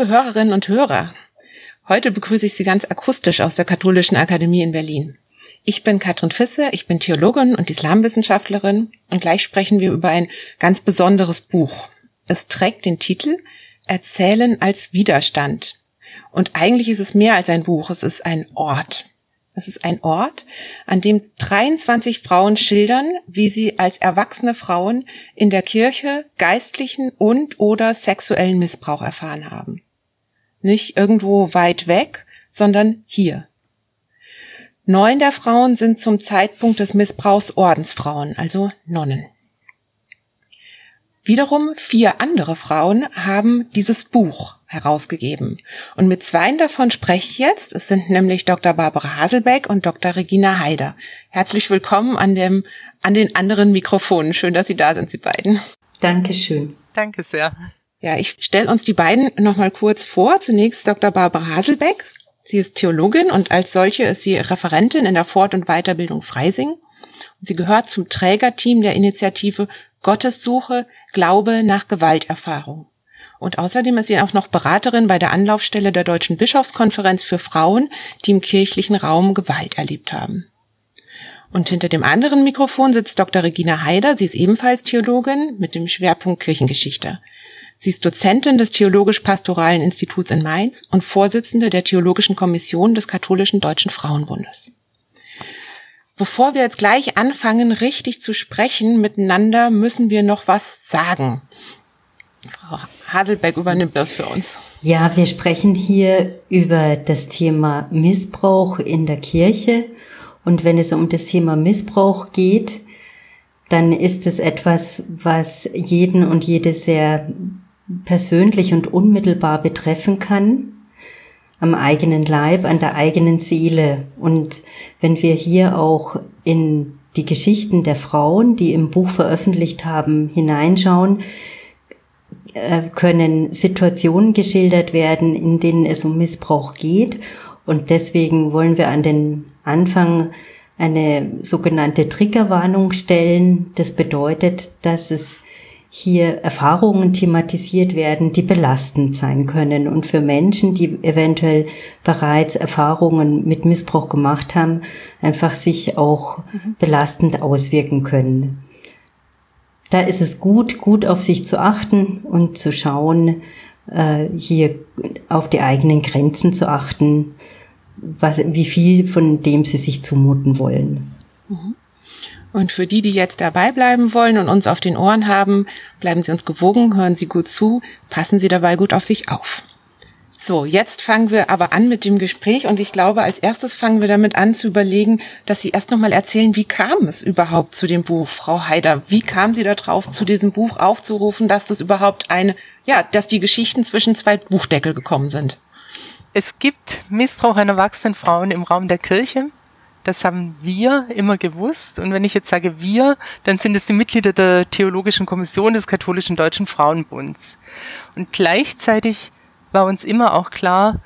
Liebe Hörerinnen und Hörer, heute begrüße ich Sie ganz akustisch aus der Katholischen Akademie in Berlin. Ich bin Katrin Fisse, ich bin Theologin und Islamwissenschaftlerin und gleich sprechen wir über ein ganz besonderes Buch. Es trägt den Titel Erzählen als Widerstand. Und eigentlich ist es mehr als ein Buch, es ist ein Ort. Es ist ein Ort, an dem 23 Frauen schildern, wie sie als erwachsene Frauen in der Kirche geistlichen und oder sexuellen Missbrauch erfahren haben. Nicht irgendwo weit weg, sondern hier. Neun der Frauen sind zum Zeitpunkt des Missbrauchs Ordensfrauen, also Nonnen. Wiederum vier andere Frauen haben dieses Buch herausgegeben. Und mit zweien davon spreche ich jetzt. Es sind nämlich Dr. Barbara Haselbeck und Dr. Regina Haider. Herzlich willkommen an dem, an den anderen Mikrofonen. Schön, dass Sie da sind, Sie beiden. Dankeschön. Danke sehr. Ja, ich stelle uns die beiden nochmal kurz vor. Zunächst Dr. Barbara Haselbeck. Sie ist Theologin und als solche ist sie Referentin in der Fort- und Weiterbildung Freising. Sie gehört zum Trägerteam der Initiative Gottessuche, Glaube nach Gewalterfahrung. Und außerdem ist sie auch noch Beraterin bei der Anlaufstelle der Deutschen Bischofskonferenz für Frauen, die im kirchlichen Raum Gewalt erlebt haben. Und hinter dem anderen Mikrofon sitzt Dr. Regina Haider. Sie ist ebenfalls Theologin mit dem Schwerpunkt Kirchengeschichte. Sie ist Dozentin des Theologisch-Pastoralen Instituts in Mainz und Vorsitzende der Theologischen Kommission des Katholischen Deutschen Frauenbundes. Bevor wir jetzt gleich anfangen, richtig zu sprechen miteinander, müssen wir noch was sagen. Frau Haselbeck übernimmt das für uns. Ja, wir sprechen hier über das Thema Missbrauch in der Kirche. Und wenn es um das Thema Missbrauch geht, dann ist es etwas, was jeden und jede sehr persönlich und unmittelbar betreffen kann am eigenen Leib, an der eigenen Seele. Und wenn wir hier auch in die Geschichten der Frauen, die im Buch veröffentlicht haben, hineinschauen, äh, können Situationen geschildert werden, in denen es um Missbrauch geht. Und deswegen wollen wir an den Anfang eine sogenannte Triggerwarnung stellen. Das bedeutet, dass es hier Erfahrungen thematisiert werden, die belastend sein können und für Menschen, die eventuell bereits Erfahrungen mit Missbrauch gemacht haben, einfach sich auch mhm. belastend auswirken können. Da ist es gut, gut auf sich zu achten und zu schauen, äh, hier auf die eigenen Grenzen zu achten, was, wie viel von dem sie sich zumuten wollen. Mhm. Und für die, die jetzt dabei bleiben wollen und uns auf den Ohren haben, bleiben Sie uns gewogen, hören Sie gut zu, passen Sie dabei gut auf sich auf. So, jetzt fangen wir aber an mit dem Gespräch und ich glaube, als erstes fangen wir damit an zu überlegen, dass Sie erst nochmal erzählen, wie kam es überhaupt zu dem Buch, Frau Haider? Wie kam Sie darauf, zu diesem Buch aufzurufen, dass das überhaupt eine, ja, dass die Geschichten zwischen zwei Buchdeckel gekommen sind? Es gibt Missbrauch an erwachsenen Frauen im Raum der Kirche. Das haben wir immer gewusst. Und wenn ich jetzt sage wir, dann sind es die Mitglieder der Theologischen Kommission des Katholischen Deutschen Frauenbunds. Und gleichzeitig war uns immer auch klar,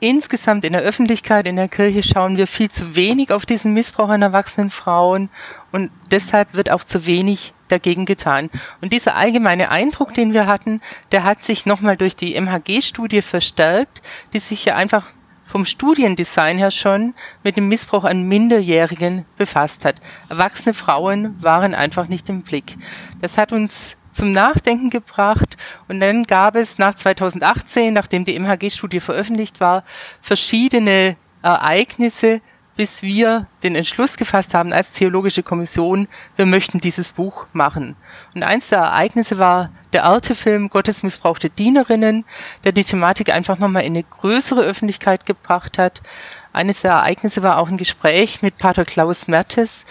insgesamt in der Öffentlichkeit, in der Kirche schauen wir viel zu wenig auf diesen Missbrauch an erwachsenen Frauen und deshalb wird auch zu wenig dagegen getan. Und dieser allgemeine Eindruck, den wir hatten, der hat sich nochmal durch die MHG-Studie verstärkt, die sich ja einfach vom Studiendesign her schon mit dem Missbrauch an Minderjährigen befasst hat. Erwachsene Frauen waren einfach nicht im Blick. Das hat uns zum Nachdenken gebracht und dann gab es nach 2018, nachdem die MHG-Studie veröffentlicht war, verschiedene Ereignisse, bis wir den Entschluss gefasst haben als Theologische Kommission, wir möchten dieses Buch machen. Und eins der Ereignisse war der Arte-Film Gottes missbrauchte Dienerinnen, der die Thematik einfach nochmal in eine größere Öffentlichkeit gebracht hat. Eines der Ereignisse war auch ein Gespräch mit Pater Klaus Mertes,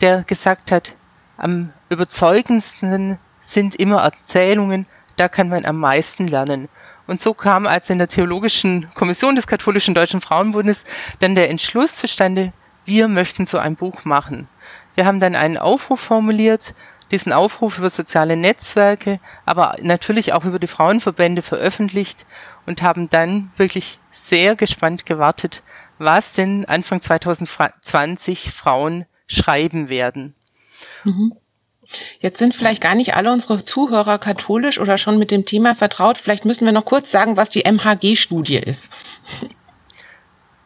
der gesagt hat, am überzeugendsten sind immer Erzählungen, da kann man am meisten lernen. Und so kam also in der Theologischen Kommission des Katholischen Deutschen Frauenbundes dann der Entschluss zustande, wir möchten so ein Buch machen. Wir haben dann einen Aufruf formuliert, diesen Aufruf über soziale Netzwerke, aber natürlich auch über die Frauenverbände veröffentlicht und haben dann wirklich sehr gespannt gewartet, was denn Anfang 2020 Frauen schreiben werden. Mhm. Jetzt sind vielleicht gar nicht alle unsere Zuhörer katholisch oder schon mit dem Thema vertraut. Vielleicht müssen wir noch kurz sagen, was die MHG-Studie ist.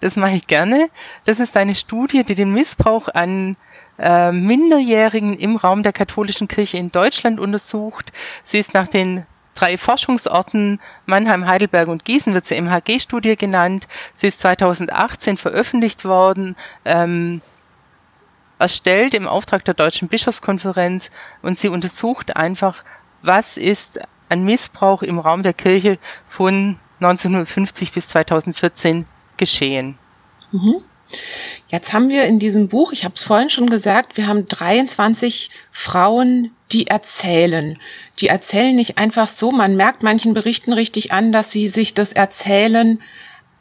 Das mache ich gerne. Das ist eine Studie, die den Missbrauch an äh, Minderjährigen im Raum der katholischen Kirche in Deutschland untersucht. Sie ist nach den drei Forschungsorten Mannheim, Heidelberg und Gießen wird sie MHG-Studie genannt. Sie ist 2018 veröffentlicht worden, ähm, erstellt im Auftrag der Deutschen Bischofskonferenz und sie untersucht einfach, was ist an Missbrauch im Raum der Kirche von 1950 bis 2014 geschehen. Mhm. Jetzt haben wir in diesem Buch, ich habe es vorhin schon gesagt, wir haben 23 Frauen, die erzählen. Die erzählen nicht einfach so, man merkt manchen Berichten richtig an, dass sie sich das Erzählen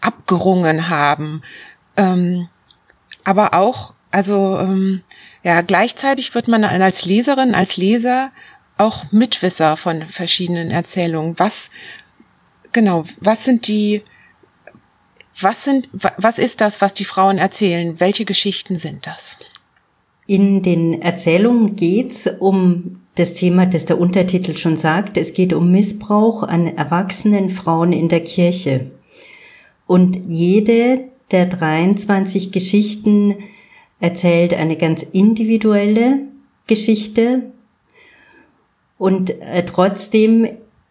abgerungen haben. Ähm, aber auch, also ähm, ja, gleichzeitig wird man als Leserin, als Leser auch Mitwisser von verschiedenen Erzählungen. Was genau, was sind die was sind, was ist das, was die Frauen erzählen? Welche Geschichten sind das? In den Erzählungen geht's um das Thema, das der Untertitel schon sagt. Es geht um Missbrauch an erwachsenen Frauen in der Kirche. Und jede der 23 Geschichten erzählt eine ganz individuelle Geschichte. Und äh, trotzdem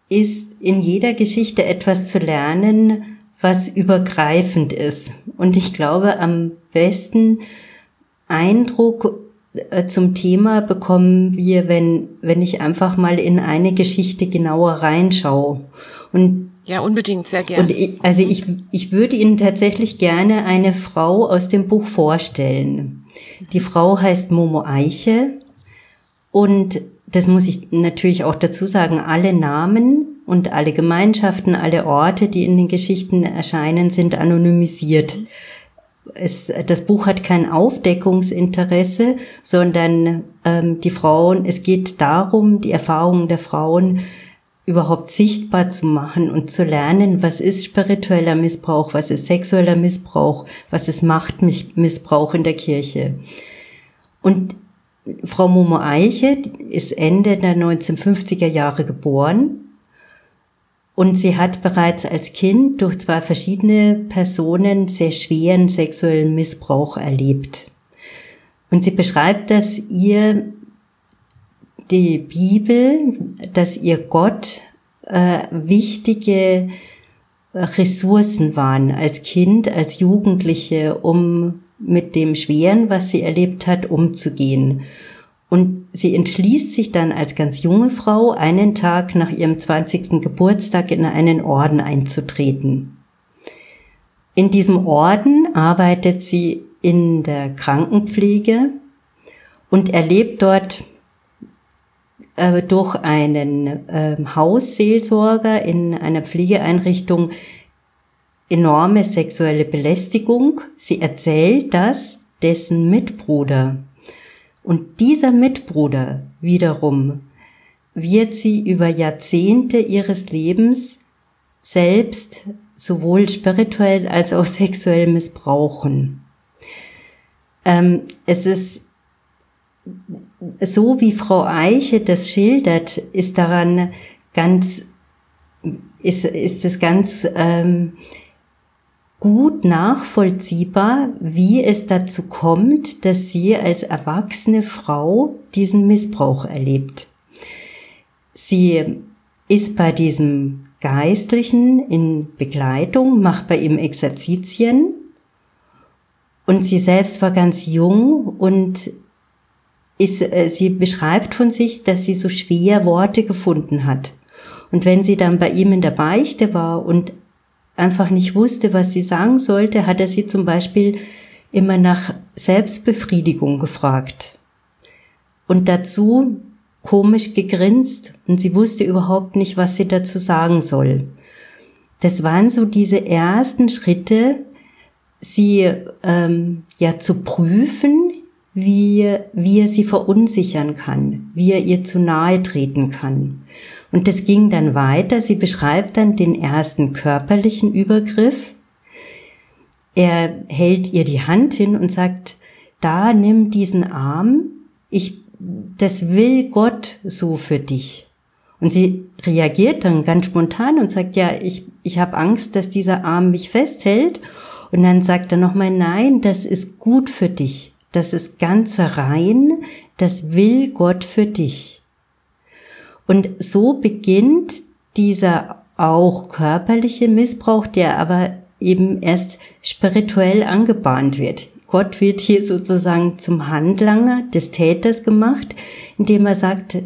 ist in jeder Geschichte etwas zu lernen, was übergreifend ist. Und ich glaube, am besten Eindruck äh, zum Thema bekommen wir, wenn, wenn ich einfach mal in eine Geschichte genauer reinschaue. Und ja, unbedingt, sehr gerne. Und ich, also ich, ich würde Ihnen tatsächlich gerne eine Frau aus dem Buch vorstellen. Die Frau heißt Momo Eiche und das muss ich natürlich auch dazu sagen, alle Namen und alle Gemeinschaften, alle Orte, die in den Geschichten erscheinen, sind anonymisiert. Es, das Buch hat kein Aufdeckungsinteresse, sondern ähm, die Frauen, es geht darum, die Erfahrungen der Frauen überhaupt sichtbar zu machen und zu lernen, was ist spiritueller Missbrauch, was ist sexueller Missbrauch, was ist Machtmissbrauch in der Kirche. Und Frau Momo Eiche ist Ende der 1950er Jahre geboren und sie hat bereits als Kind durch zwei verschiedene Personen sehr schweren sexuellen Missbrauch erlebt. Und sie beschreibt, dass ihr die Bibel, dass ihr Gott äh, wichtige Ressourcen waren als Kind, als Jugendliche, um mit dem Schweren, was sie erlebt hat, umzugehen. Und sie entschließt sich dann als ganz junge Frau, einen Tag nach ihrem 20. Geburtstag in einen Orden einzutreten. In diesem Orden arbeitet sie in der Krankenpflege und erlebt dort äh, durch einen äh, Hausseelsorger in einer Pflegeeinrichtung enorme sexuelle Belästigung. Sie erzählt das dessen Mitbruder und dieser Mitbruder wiederum wird sie über Jahrzehnte ihres Lebens selbst sowohl spirituell als auch sexuell missbrauchen. Ähm, es ist so, wie Frau Eiche das schildert, ist daran ganz, ist, ist es ganz ähm, gut nachvollziehbar, wie es dazu kommt, dass sie als erwachsene Frau diesen Missbrauch erlebt. Sie ist bei diesem Geistlichen in Begleitung, macht bei ihm Exerzitien und sie selbst war ganz jung und ist, äh, sie beschreibt von sich, dass sie so schwer Worte gefunden hat. Und wenn sie dann bei ihm in der Beichte war und einfach nicht wusste, was sie sagen sollte, hat er sie zum Beispiel immer nach Selbstbefriedigung gefragt. Und dazu komisch gegrinst und sie wusste überhaupt nicht, was sie dazu sagen soll. Das waren so diese ersten Schritte, sie ähm, ja zu prüfen, wie, wie er sie verunsichern kann, wie er ihr zu nahe treten kann. Und das ging dann weiter. Sie beschreibt dann den ersten körperlichen Übergriff. Er hält ihr die Hand hin und sagt, da nimm diesen Arm, ich das will Gott so für dich. Und sie reagiert dann ganz spontan und sagt, ja, ich, ich habe Angst, dass dieser Arm mich festhält. Und dann sagt er nochmal, nein, das ist gut für dich. Das ist ganz rein. Das will Gott für dich. Und so beginnt dieser auch körperliche Missbrauch, der aber eben erst spirituell angebahnt wird. Gott wird hier sozusagen zum Handlanger des Täters gemacht, indem er sagt,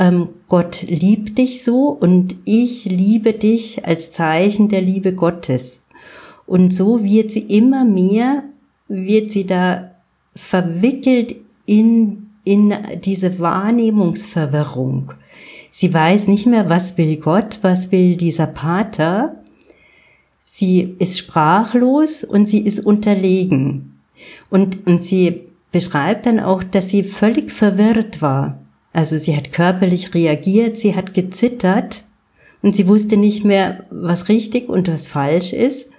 ähm, Gott liebt dich so und ich liebe dich als Zeichen der Liebe Gottes. Und so wird sie immer mehr, wird sie da verwickelt in, in diese Wahrnehmungsverwirrung. Sie weiß nicht mehr, was will Gott, was will dieser Pater. Sie ist sprachlos und sie ist unterlegen. Und, und sie beschreibt dann auch, dass sie völlig verwirrt war. Also sie hat körperlich reagiert, sie hat gezittert und sie wusste nicht mehr, was richtig und was falsch ist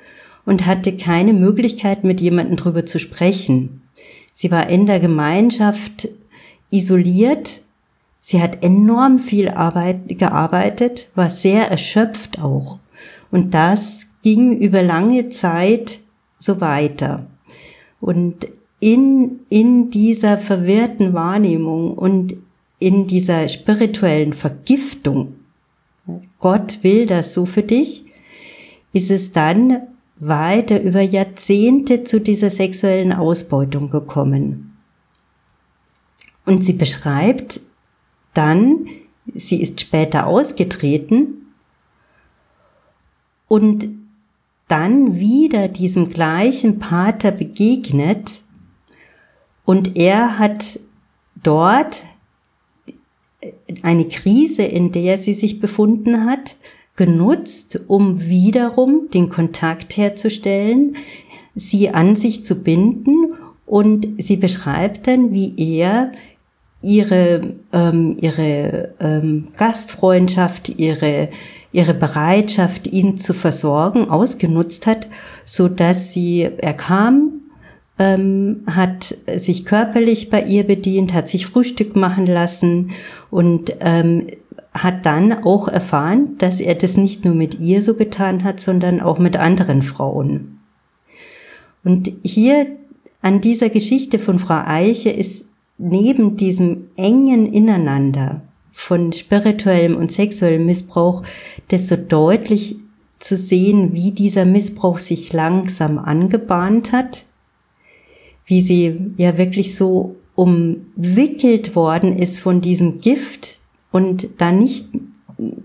und hatte keine Möglichkeit, mit jemandem drüber zu sprechen. Sie war in der Gemeinschaft isoliert. Sie hat enorm viel Arbeit gearbeitet, war sehr erschöpft auch. Und das ging über lange Zeit so weiter. Und in, in dieser verwirrten Wahrnehmung und in dieser spirituellen Vergiftung, Gott will das so für dich, ist es dann weiter über Jahrzehnte zu dieser sexuellen Ausbeutung gekommen. Und sie beschreibt dann, sie ist später ausgetreten. Und dann wieder diesem gleichen Pater begegnet. Und er hat dort eine Krise, in der sie sich befunden hat, genutzt, um wiederum den Kontakt herzustellen, sie an sich zu binden. Und sie beschreibt dann, wie er ihre, ähm, ihre ähm, Gastfreundschaft, ihre, ihre Bereitschaft, ihn zu versorgen, ausgenutzt hat, so dass sie, er kam, ähm, hat sich körperlich bei ihr bedient, hat sich Frühstück machen lassen und ähm, hat dann auch erfahren, dass er das nicht nur mit ihr so getan hat, sondern auch mit anderen Frauen. Und hier an dieser Geschichte von Frau Eiche ist neben diesem engen Ineinander von spirituellem und sexuellem Missbrauch das so deutlich zu sehen, wie dieser Missbrauch sich langsam angebahnt hat, wie sie ja wirklich so umwickelt worden ist von diesem Gift und da nicht,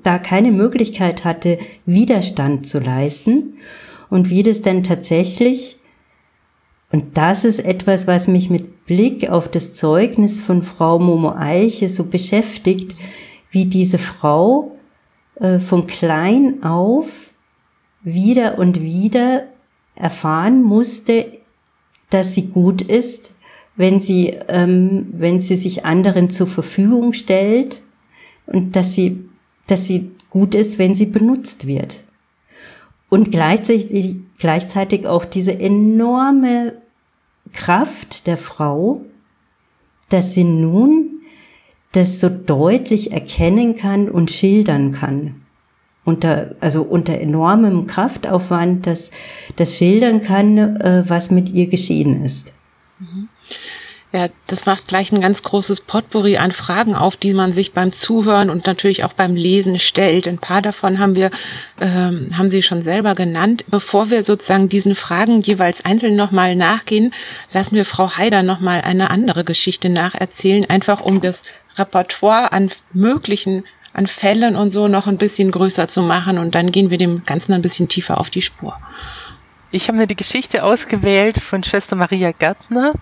da keine Möglichkeit hatte, Widerstand zu leisten und wie das dann tatsächlich und das ist etwas, was mich mit Blick auf das Zeugnis von Frau Momo Eiche so beschäftigt, wie diese Frau äh, von klein auf wieder und wieder erfahren musste, dass sie gut ist, wenn sie, ähm, wenn sie sich anderen zur Verfügung stellt und dass sie, dass sie gut ist, wenn sie benutzt wird. Und gleichzeitig, gleichzeitig auch diese enorme Kraft der Frau, dass sie nun das so deutlich erkennen kann und schildern kann unter, also unter enormem Kraftaufwand das, das schildern kann, äh, was mit ihr geschehen ist. Ja, das macht gleich ein ganz großes Potpourri an Fragen auf, die man sich beim Zuhören und natürlich auch beim Lesen stellt. Ein paar davon haben wir, ähm, haben Sie schon selber genannt. Bevor wir sozusagen diesen Fragen jeweils einzeln nochmal nachgehen, lassen wir Frau Haider nochmal eine andere Geschichte nacherzählen, einfach um das Repertoire an möglichen an Fällen und so noch ein bisschen größer zu machen und dann gehen wir dem Ganzen ein bisschen tiefer auf die Spur. Ich habe mir die Geschichte ausgewählt von Schwester Maria Gärtner,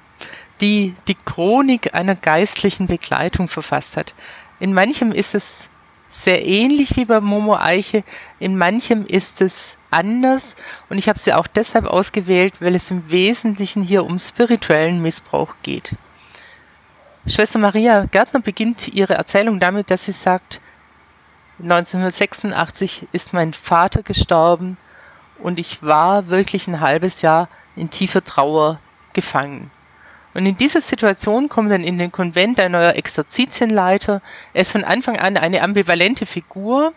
die die Chronik einer geistlichen Begleitung verfasst hat. In manchem ist es sehr ähnlich wie bei Momo Eiche, in manchem ist es anders und ich habe sie auch deshalb ausgewählt, weil es im Wesentlichen hier um spirituellen Missbrauch geht. Schwester Maria Gärtner beginnt ihre Erzählung damit, dass sie sagt, 1986 ist mein Vater gestorben und ich war wirklich ein halbes Jahr in tiefer Trauer gefangen. Und in dieser Situation kommt dann in den Konvent ein neuer Exerzitienleiter. Er ist von Anfang an eine ambivalente Figur,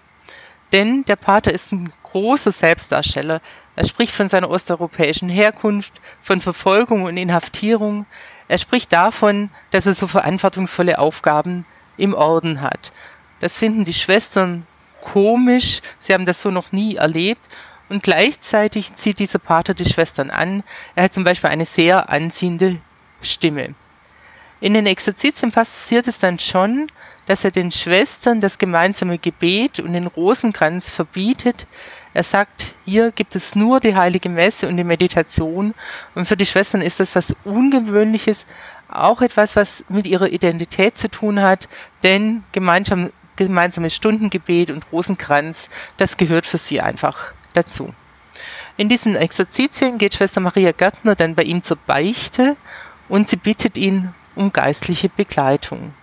denn der Pater ist ein großer Selbstdarsteller. Er spricht von seiner osteuropäischen Herkunft, von Verfolgung und Inhaftierung. Er spricht davon, dass er so verantwortungsvolle Aufgaben im Orden hat. Das finden die Schwestern komisch. Sie haben das so noch nie erlebt. Und gleichzeitig zieht dieser Pater die Schwestern an. Er hat zum Beispiel eine sehr anziehende Stimme. In den Exerzitien passiert es dann schon, dass er den Schwestern das gemeinsame Gebet und den Rosenkranz verbietet. Er sagt, hier gibt es nur die heilige Messe und die Meditation. Und für die Schwestern ist das was Ungewöhnliches, auch etwas, was mit ihrer Identität zu tun hat, denn gemeinsam, gemeinsames Stundengebet und Rosenkranz, das gehört für sie einfach dazu. In diesen Exerzitien geht Schwester Maria Gärtner dann bei ihm zur Beichte und sie bittet ihn um geistliche Begleitung.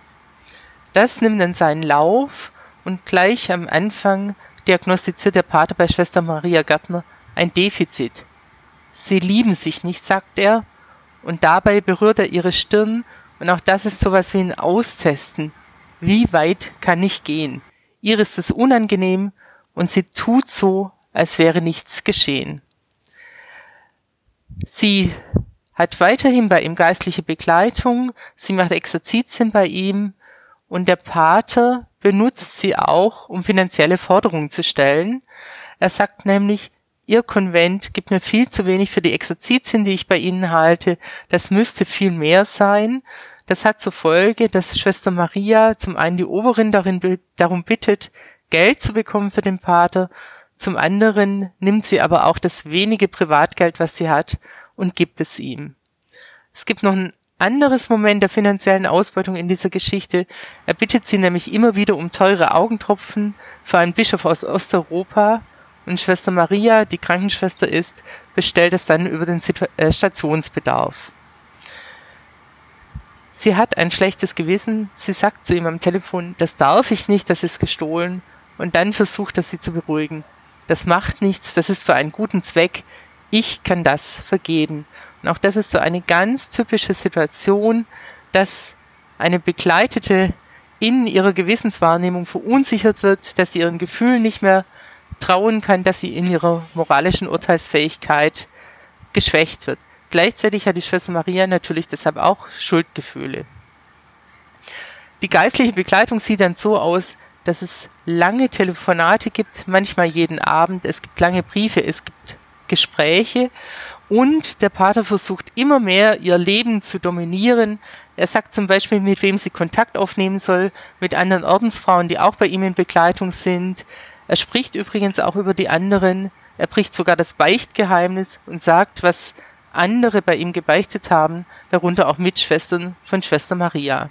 Das nimmt dann seinen Lauf und gleich am Anfang diagnostiziert der Pater bei Schwester Maria Gärtner ein Defizit. Sie lieben sich nicht, sagt er, und dabei berührt er ihre Stirn und auch das ist sowas wie ein Austesten. Wie weit kann ich gehen? Ihr ist es unangenehm und sie tut so, als wäre nichts geschehen. Sie hat weiterhin bei ihm geistliche Begleitung, sie macht Exerzitien bei ihm und der Pater benutzt sie auch, um finanzielle Forderungen zu stellen. Er sagt nämlich, Ihr Konvent gibt mir viel zu wenig für die Exerzitien, die ich bei Ihnen halte. Das müsste viel mehr sein. Das hat zur Folge, dass Schwester Maria zum einen die Oberin darin, darum bittet, Geld zu bekommen für den Pater. Zum anderen nimmt sie aber auch das wenige Privatgeld, was sie hat, und gibt es ihm. Es gibt noch ein anderes Moment der finanziellen Ausbeutung in dieser Geschichte. Er bittet sie nämlich immer wieder um teure Augentropfen für einen Bischof aus Osteuropa. Und Schwester Maria, die Krankenschwester ist, bestellt es dann über den äh, Stationsbedarf. Sie hat ein schlechtes Gewissen. Sie sagt zu ihm am Telefon, das darf ich nicht, das ist gestohlen. Und dann versucht er sie zu beruhigen. Das macht nichts, das ist für einen guten Zweck. Ich kann das vergeben. Und auch das ist so eine ganz typische Situation, dass eine Begleitete in ihrer Gewissenswahrnehmung verunsichert wird, dass sie ihren Gefühlen nicht mehr trauen kann, dass sie in ihrer moralischen Urteilsfähigkeit geschwächt wird. Gleichzeitig hat die Schwester Maria natürlich deshalb auch Schuldgefühle. Die geistliche Begleitung sieht dann so aus, dass es lange Telefonate gibt, manchmal jeden Abend, es gibt lange Briefe, es gibt Gespräche und der Pater versucht immer mehr, ihr Leben zu dominieren. Er sagt zum Beispiel, mit wem sie Kontakt aufnehmen soll, mit anderen Ordensfrauen, die auch bei ihm in Begleitung sind. Er spricht übrigens auch über die anderen. Er bricht sogar das Beichtgeheimnis und sagt, was andere bei ihm gebeichtet haben, darunter auch Mitschwestern von Schwester Maria.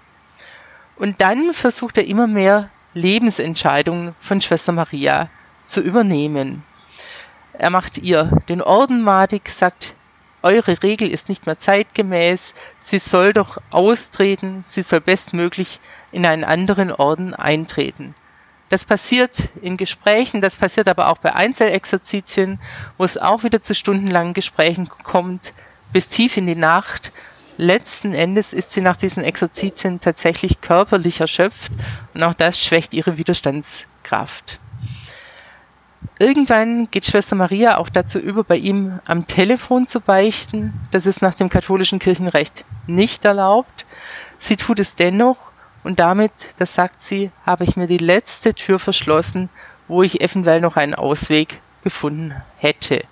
Und dann versucht er immer mehr Lebensentscheidungen von Schwester Maria zu übernehmen. Er macht ihr den Orden madig, sagt, eure Regel ist nicht mehr zeitgemäß, sie soll doch austreten, sie soll bestmöglich in einen anderen Orden eintreten. Das passiert in Gesprächen, das passiert aber auch bei Einzelexerzitien, wo es auch wieder zu stundenlangen Gesprächen kommt, bis tief in die Nacht. Letzten Endes ist sie nach diesen Exerzitien tatsächlich körperlich erschöpft und auch das schwächt ihre Widerstandskraft. Irgendwann geht Schwester Maria auch dazu über, bei ihm am Telefon zu beichten. Das ist nach dem katholischen Kirchenrecht nicht erlaubt. Sie tut es dennoch und damit, das sagt sie, habe ich mir die letzte Tür verschlossen, wo ich eventuell noch einen Ausweg gefunden hätte.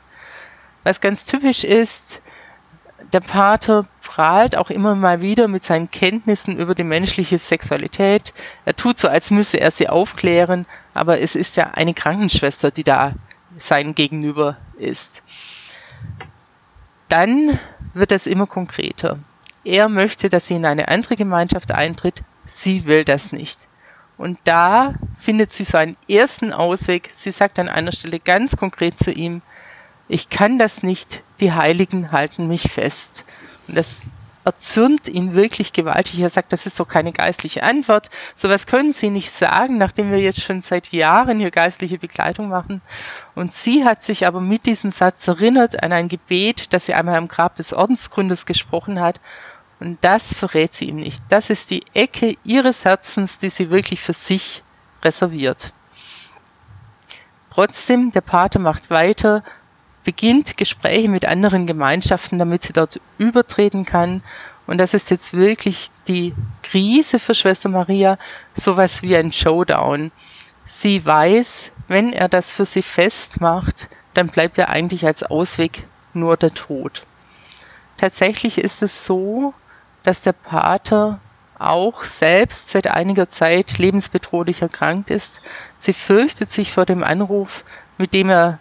Was ganz typisch ist, der Pater prahlt auch immer mal wieder mit seinen Kenntnissen über die menschliche Sexualität. Er tut so, als müsse er sie aufklären, aber es ist ja eine Krankenschwester, die da sein Gegenüber ist. Dann wird es immer konkreter. Er möchte, dass sie in eine andere Gemeinschaft eintritt. Sie will das nicht. Und da findet sie so einen ersten Ausweg. Sie sagt an einer Stelle ganz konkret zu ihm, ich kann das nicht, die Heiligen halten mich fest. Und das erzürnt ihn wirklich gewaltig. Er sagt, das ist doch keine geistliche Antwort. Sowas können Sie nicht sagen, nachdem wir jetzt schon seit Jahren hier geistliche Begleitung machen. Und sie hat sich aber mit diesem Satz erinnert an ein Gebet, das sie einmal am Grab des Ordensgründers gesprochen hat. Und das verrät sie ihm nicht. Das ist die Ecke ihres Herzens, die sie wirklich für sich reserviert. Trotzdem, der Pater macht weiter, beginnt Gespräche mit anderen Gemeinschaften, damit sie dort übertreten kann. Und das ist jetzt wirklich die Krise für Schwester Maria, sowas wie ein Showdown. Sie weiß, wenn er das für sie festmacht, dann bleibt er eigentlich als Ausweg nur der Tod. Tatsächlich ist es so, dass der Pater auch selbst seit einiger Zeit lebensbedrohlich erkrankt ist. Sie fürchtet sich vor dem Anruf, mit dem er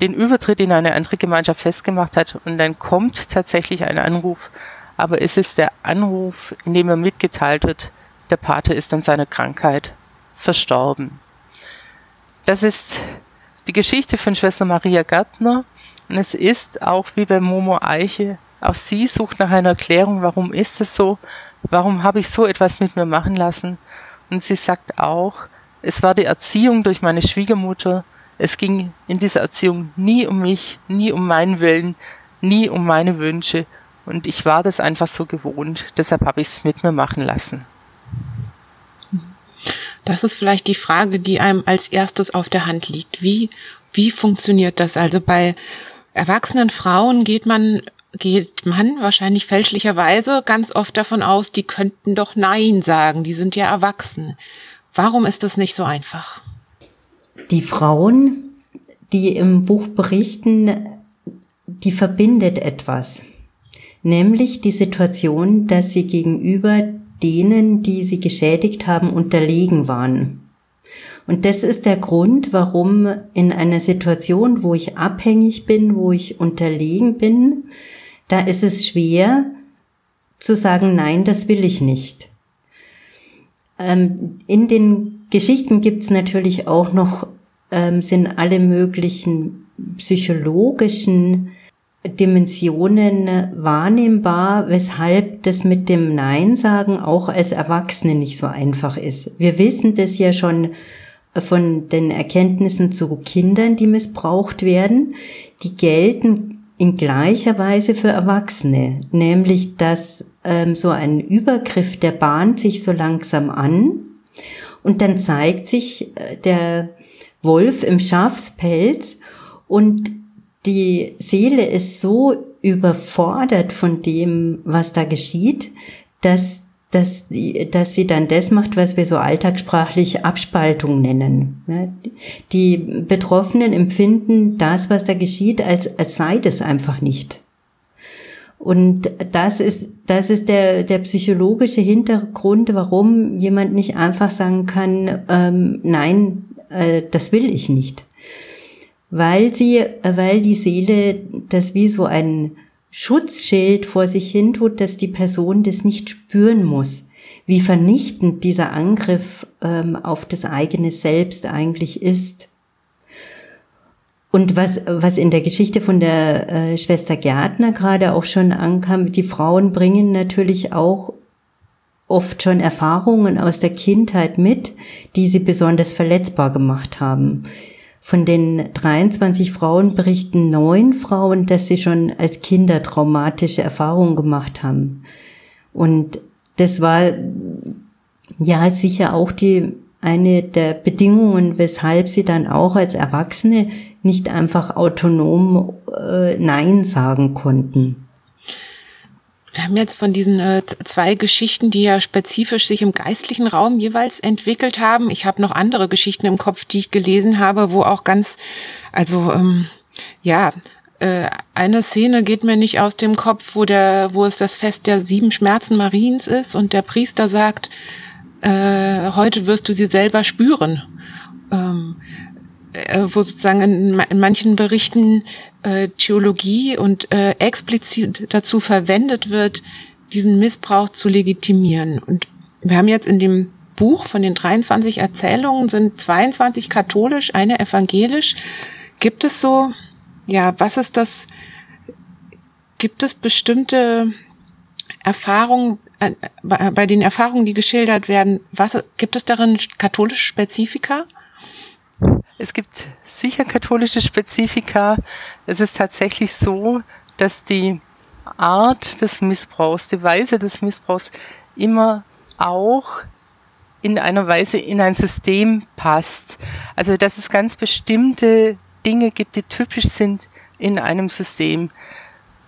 den Übertritt in eine andere Gemeinschaft festgemacht hat. Und dann kommt tatsächlich ein Anruf, aber es ist der Anruf, in dem er mitgeteilt wird, der Pater ist an seiner Krankheit verstorben. Das ist die Geschichte von Schwester Maria Gärtner und es ist auch wie bei Momo Eiche auch sie sucht nach einer Erklärung, warum ist es so, warum habe ich so etwas mit mir machen lassen. Und sie sagt auch, es war die Erziehung durch meine Schwiegermutter. Es ging in dieser Erziehung nie um mich, nie um meinen Willen, nie um meine Wünsche. Und ich war das einfach so gewohnt. Deshalb habe ich es mit mir machen lassen. Das ist vielleicht die Frage, die einem als erstes auf der Hand liegt. Wie, wie funktioniert das? Also bei erwachsenen Frauen geht man geht man wahrscheinlich fälschlicherweise ganz oft davon aus, die könnten doch Nein sagen, die sind ja erwachsen. Warum ist das nicht so einfach? Die Frauen, die im Buch berichten, die verbindet etwas. Nämlich die Situation, dass sie gegenüber denen, die sie geschädigt haben, unterlegen waren. Und das ist der Grund, warum in einer Situation, wo ich abhängig bin, wo ich unterlegen bin, da ist es schwer zu sagen, nein, das will ich nicht. Ähm, in den Geschichten gibt's natürlich auch noch, ähm, sind alle möglichen psychologischen Dimensionen wahrnehmbar, weshalb das mit dem Nein sagen auch als Erwachsene nicht so einfach ist. Wir wissen das ja schon von den Erkenntnissen zu Kindern, die missbraucht werden. Die gelten in gleicher Weise für Erwachsene, nämlich dass ähm, so ein Übergriff, der bahnt sich so langsam an und dann zeigt sich äh, der Wolf im Schafspelz und die Seele ist so überfordert von dem, was da geschieht, dass dass, dass sie dann das macht, was wir so alltagssprachlich Abspaltung nennen. Die Betroffenen empfinden das, was da geschieht, als, als sei das einfach nicht. Und das ist, das ist der, der psychologische Hintergrund, warum jemand nicht einfach sagen kann, ähm, nein, äh, das will ich nicht. Weil sie, weil die Seele das wie so ein Schutzschild vor sich hin tut, dass die Person das nicht spüren muss, wie vernichtend dieser Angriff ähm, auf das eigene Selbst eigentlich ist. Und was, was in der Geschichte von der äh, Schwester Gärtner gerade auch schon ankam, die Frauen bringen natürlich auch oft schon Erfahrungen aus der Kindheit mit, die sie besonders verletzbar gemacht haben. Von den 23 Frauen berichten neun Frauen, dass sie schon als Kinder traumatische Erfahrungen gemacht haben. Und das war ja sicher auch die eine der Bedingungen, weshalb sie dann auch als Erwachsene nicht einfach autonom äh, Nein sagen konnten. Wir haben jetzt von diesen äh, zwei Geschichten, die ja spezifisch sich im geistlichen Raum jeweils entwickelt haben. Ich habe noch andere Geschichten im Kopf, die ich gelesen habe, wo auch ganz, also ähm, ja, äh, eine Szene geht mir nicht aus dem Kopf, wo der, wo es das Fest der sieben Schmerzen Mariens ist und der Priester sagt, äh, heute wirst du sie selber spüren. Ähm, äh, wo sozusagen in, in manchen Berichten äh, Theologie und äh, explizit dazu verwendet wird, diesen Missbrauch zu legitimieren. Und wir haben jetzt in dem Buch von den 23 Erzählungen sind 22 katholisch, eine evangelisch. Gibt es so, ja, was ist das? Gibt es bestimmte Erfahrungen, äh, bei den Erfahrungen, die geschildert werden, was gibt es darin katholische Spezifika? Es gibt sicher katholische Spezifika. Es ist tatsächlich so, dass die Art des Missbrauchs, die Weise des Missbrauchs immer auch in einer Weise in ein System passt. Also dass es ganz bestimmte Dinge gibt, die typisch sind in einem System.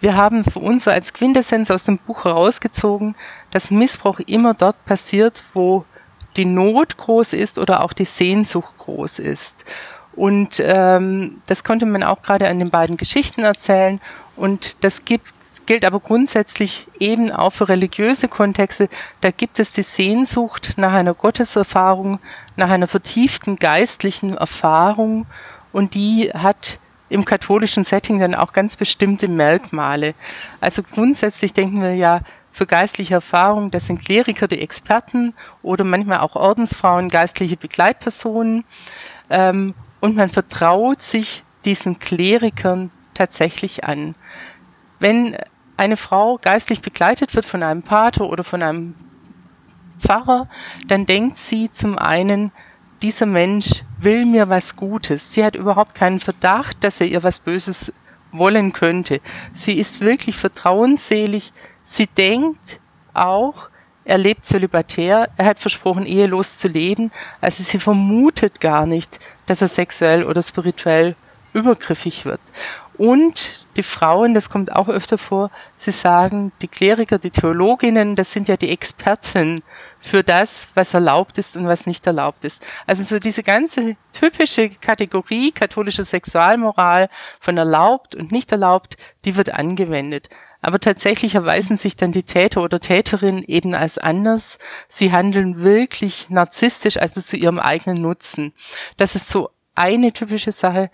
Wir haben für uns so als Quintessenz aus dem Buch herausgezogen, dass Missbrauch immer dort passiert, wo die Not groß ist oder auch die Sehnsucht groß ist. Und ähm, das konnte man auch gerade an den beiden Geschichten erzählen. Und das gibt, gilt aber grundsätzlich eben auch für religiöse Kontexte. Da gibt es die Sehnsucht nach einer Gotteserfahrung, nach einer vertieften geistlichen Erfahrung. Und die hat im katholischen Setting dann auch ganz bestimmte Merkmale. Also grundsätzlich denken wir ja, für geistliche Erfahrung, das sind Kleriker, die Experten oder manchmal auch Ordensfrauen, geistliche Begleitpersonen. Ähm, und man vertraut sich diesen Klerikern tatsächlich an. Wenn eine Frau geistlich begleitet wird von einem Pater oder von einem Pfarrer, dann denkt sie zum einen, dieser Mensch will mir was Gutes. Sie hat überhaupt keinen Verdacht, dass er ihr was Böses wollen könnte. Sie ist wirklich vertrauensselig. Sie denkt auch, er lebt zölibatär, er hat versprochen, ehelos zu leben. Also sie vermutet gar nicht, dass er sexuell oder spirituell übergriffig wird. Und die Frauen, das kommt auch öfter vor, sie sagen, die Kleriker, die Theologinnen, das sind ja die Experten für das, was erlaubt ist und was nicht erlaubt ist. Also so diese ganze typische Kategorie katholischer Sexualmoral von erlaubt und nicht erlaubt, die wird angewendet. Aber tatsächlich erweisen sich dann die Täter oder Täterinnen eben als anders. Sie handeln wirklich narzisstisch, also zu ihrem eigenen Nutzen. Das ist so eine typische Sache.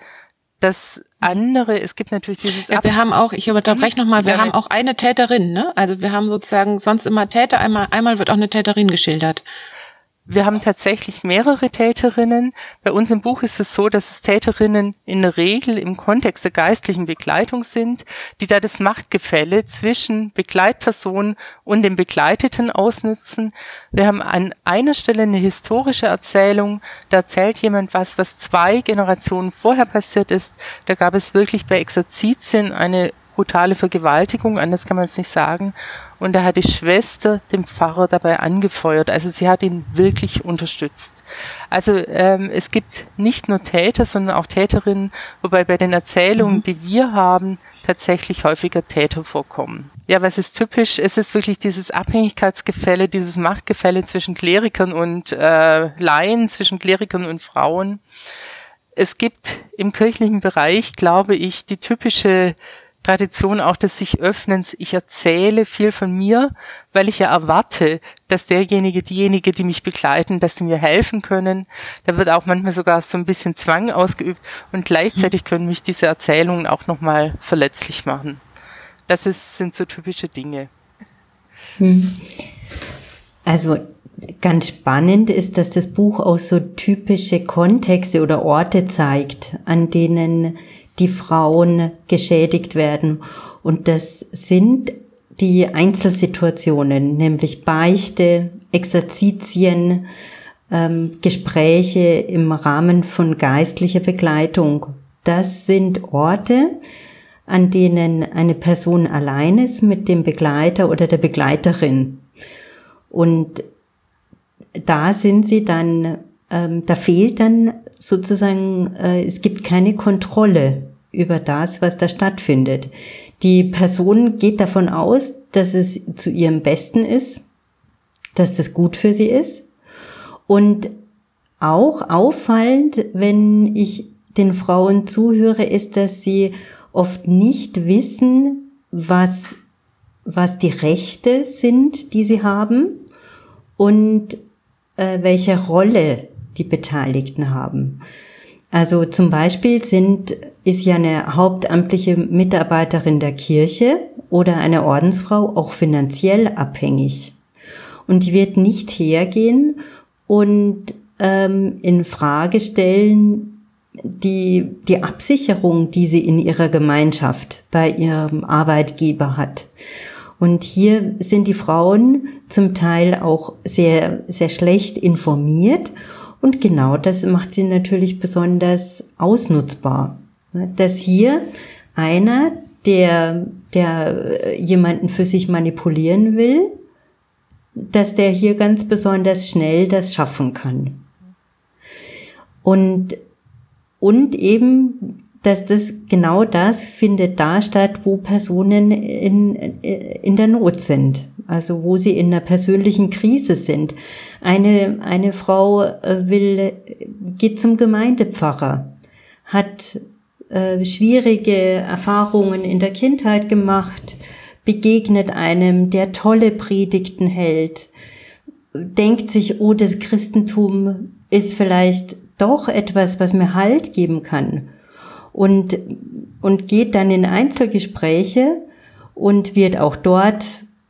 Das andere, es gibt natürlich dieses. Ja, wir haben auch, ich unterbreche mhm. nochmal, wir ja, haben auch eine Täterin, ne? Also wir haben sozusagen sonst immer Täter, einmal, einmal wird auch eine Täterin geschildert. Wir haben tatsächlich mehrere Täterinnen. Bei uns im Buch ist es so, dass es Täterinnen in der Regel im Kontext der geistlichen Begleitung sind, die da das Machtgefälle zwischen Begleitperson und dem Begleiteten ausnutzen. Wir haben an einer Stelle eine historische Erzählung. Da erzählt jemand was, was zwei Generationen vorher passiert ist. Da gab es wirklich bei Exerzitien eine brutale Vergewaltigung, anders kann man es nicht sagen. Und da hat die Schwester den Pfarrer dabei angefeuert. Also sie hat ihn wirklich unterstützt. Also ähm, es gibt nicht nur Täter, sondern auch Täterinnen, wobei bei den Erzählungen, mhm. die wir haben, tatsächlich häufiger Täter vorkommen. Ja, was ist typisch? Es ist wirklich dieses Abhängigkeitsgefälle, dieses Machtgefälle zwischen Klerikern und äh, Laien, zwischen Klerikern und Frauen. Es gibt im kirchlichen Bereich, glaube ich, die typische Tradition auch des sich Öffnens. Ich erzähle viel von mir, weil ich ja erwarte, dass derjenige, diejenige, die mich begleiten, dass sie mir helfen können. Da wird auch manchmal sogar so ein bisschen Zwang ausgeübt und gleichzeitig können mich diese Erzählungen auch nochmal verletzlich machen. Das ist, sind so typische Dinge. Hm. Also ganz spannend ist, dass das Buch auch so typische Kontexte oder Orte zeigt, an denen die Frauen geschädigt werden. Und das sind die Einzelsituationen, nämlich Beichte, Exerzitien, ähm, Gespräche im Rahmen von geistlicher Begleitung. Das sind Orte, an denen eine Person allein ist mit dem Begleiter oder der Begleiterin. Und da sind sie dann, ähm, da fehlt dann sozusagen, äh, es gibt keine Kontrolle über das, was da stattfindet. Die Person geht davon aus, dass es zu ihrem Besten ist, dass das gut für sie ist. Und auch auffallend, wenn ich den Frauen zuhöre, ist, dass sie oft nicht wissen, was, was die Rechte sind, die sie haben und äh, welche Rolle die Beteiligten haben. Also zum Beispiel sind, ist ja eine hauptamtliche Mitarbeiterin der Kirche oder eine Ordensfrau auch finanziell abhängig. Und die wird nicht hergehen und ähm, in Frage stellen, die, die Absicherung, die sie in ihrer Gemeinschaft bei ihrem Arbeitgeber hat. Und hier sind die Frauen zum Teil auch sehr, sehr schlecht informiert und genau das macht sie natürlich besonders ausnutzbar. Dass hier einer, der, der jemanden für sich manipulieren will, dass der hier ganz besonders schnell das schaffen kann. Und, und eben, dass das genau das findet da statt, wo Personen in, in der Not sind. Also wo sie in einer persönlichen Krise sind. Eine, eine Frau äh, will, geht zum Gemeindepfarrer, hat äh, schwierige Erfahrungen in der Kindheit gemacht, begegnet einem, der tolle Predigten hält, denkt sich, oh, das Christentum ist vielleicht doch etwas, was mir Halt geben kann. Und, und geht dann in Einzelgespräche und wird auch dort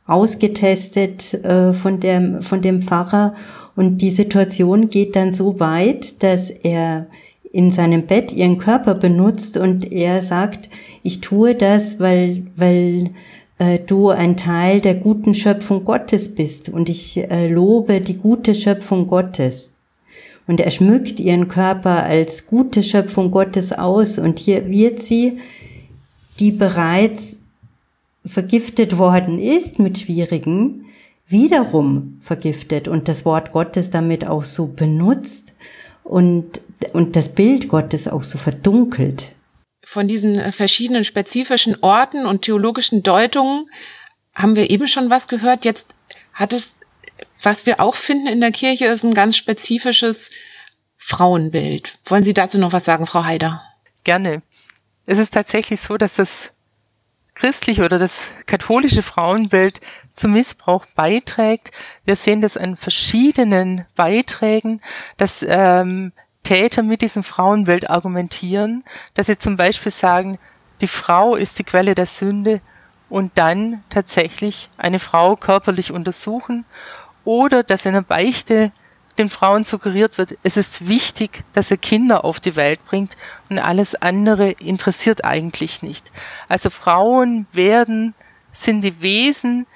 ausgetestet äh, von, dem, von dem Pfarrer. Und die Situation geht dann so weit, dass er in seinem Bett ihren Körper benutzt und er sagt, ich tue das, weil, weil äh, du ein Teil der guten Schöpfung Gottes bist und ich äh, lobe die gute Schöpfung Gottes. Und er schmückt ihren Körper als gute Schöpfung Gottes aus und hier wird sie, die bereits vergiftet worden ist mit Schwierigen, wiederum vergiftet und das Wort Gottes damit auch so benutzt und, und das Bild Gottes auch so verdunkelt von diesen äh, verschiedenen spezifischen Orten und theologischen Deutungen haben wir eben schon was gehört. Jetzt hat es, was wir auch finden in der Kirche, ist ein ganz spezifisches Frauenbild. Wollen Sie dazu noch was sagen, Frau Haider? Gerne. Es ist tatsächlich so, dass das christliche oder das katholische Frauenbild zum Missbrauch beiträgt. Wir sehen das an verschiedenen Beiträgen, dass ähm, Täter mit diesem Frauenbild argumentieren, dass sie zum Beispiel sagen, die Frau ist die Quelle der Sünde und dann tatsächlich eine Frau körperlich untersuchen oder dass in der Beichte den Frauen suggeriert wird, es ist wichtig, dass er Kinder auf die Welt bringt und alles andere interessiert eigentlich nicht. Also Frauen werden, sind die Wesen,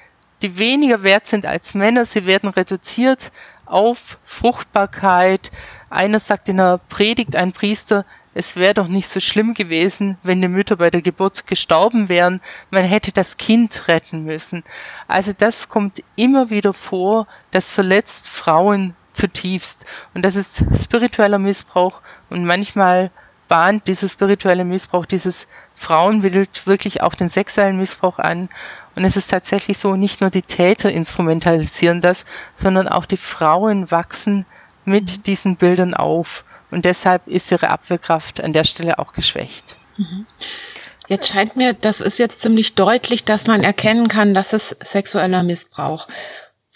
die weniger wert sind als Männer, sie werden reduziert auf Fruchtbarkeit, einer sagt in einer Predigt, ein Priester, es wäre doch nicht so schlimm gewesen, wenn die Mütter bei der Geburt gestorben wären, man hätte das Kind retten müssen. Also das kommt immer wieder vor, das verletzt Frauen zutiefst. Und das ist spiritueller Missbrauch und manchmal bahnt dieser spirituelle Missbrauch, dieses Frauenbild wirklich auch den sexuellen Missbrauch an. Und es ist tatsächlich so, nicht nur die Täter instrumentalisieren das, sondern auch die Frauen wachsen mit diesen Bildern auf. Und deshalb ist ihre Abwehrkraft an der Stelle auch geschwächt. Mhm. Jetzt scheint mir, das ist jetzt ziemlich deutlich, dass man erkennen kann, dass es sexueller Missbrauch.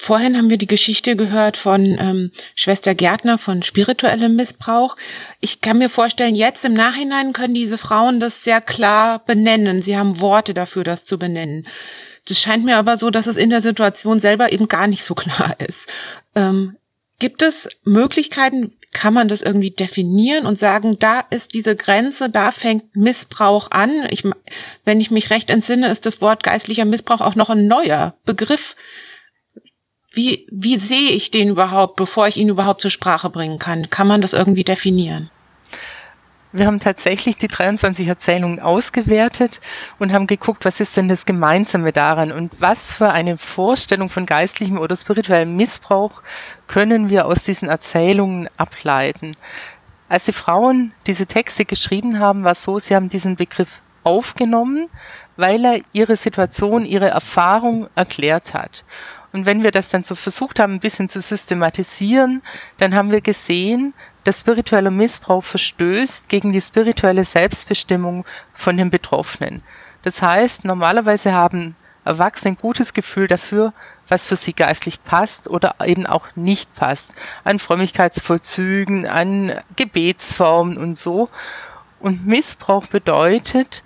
Vorhin haben wir die Geschichte gehört von ähm, Schwester Gärtner von spirituellem Missbrauch. Ich kann mir vorstellen, jetzt im Nachhinein können diese Frauen das sehr klar benennen. Sie haben Worte dafür, das zu benennen. Das scheint mir aber so, dass es in der Situation selber eben gar nicht so klar ist. Ähm, Gibt es Möglichkeiten, kann man das irgendwie definieren und sagen, da ist diese Grenze, da fängt Missbrauch an? Ich, wenn ich mich recht entsinne, ist das Wort geistlicher Missbrauch auch noch ein neuer Begriff. Wie, wie sehe ich den überhaupt, bevor ich ihn überhaupt zur Sprache bringen kann? Kann man das irgendwie definieren? Wir haben tatsächlich die 23 Erzählungen ausgewertet und haben geguckt, was ist denn das Gemeinsame daran und was für eine Vorstellung von geistlichem oder spirituellem Missbrauch können wir aus diesen Erzählungen ableiten. Als die Frauen diese Texte geschrieben haben, war es so, sie haben diesen Begriff aufgenommen, weil er ihre Situation, ihre Erfahrung erklärt hat. Und wenn wir das dann so versucht haben, ein bisschen zu systematisieren, dann haben wir gesehen, dass spiritueller Missbrauch verstößt gegen die spirituelle Selbstbestimmung von den Betroffenen. Das heißt, normalerweise haben Erwachsene ein gutes Gefühl dafür, was für sie geistlich passt oder eben auch nicht passt. An Frömmigkeitsvollzügen, an Gebetsformen und so. Und Missbrauch bedeutet,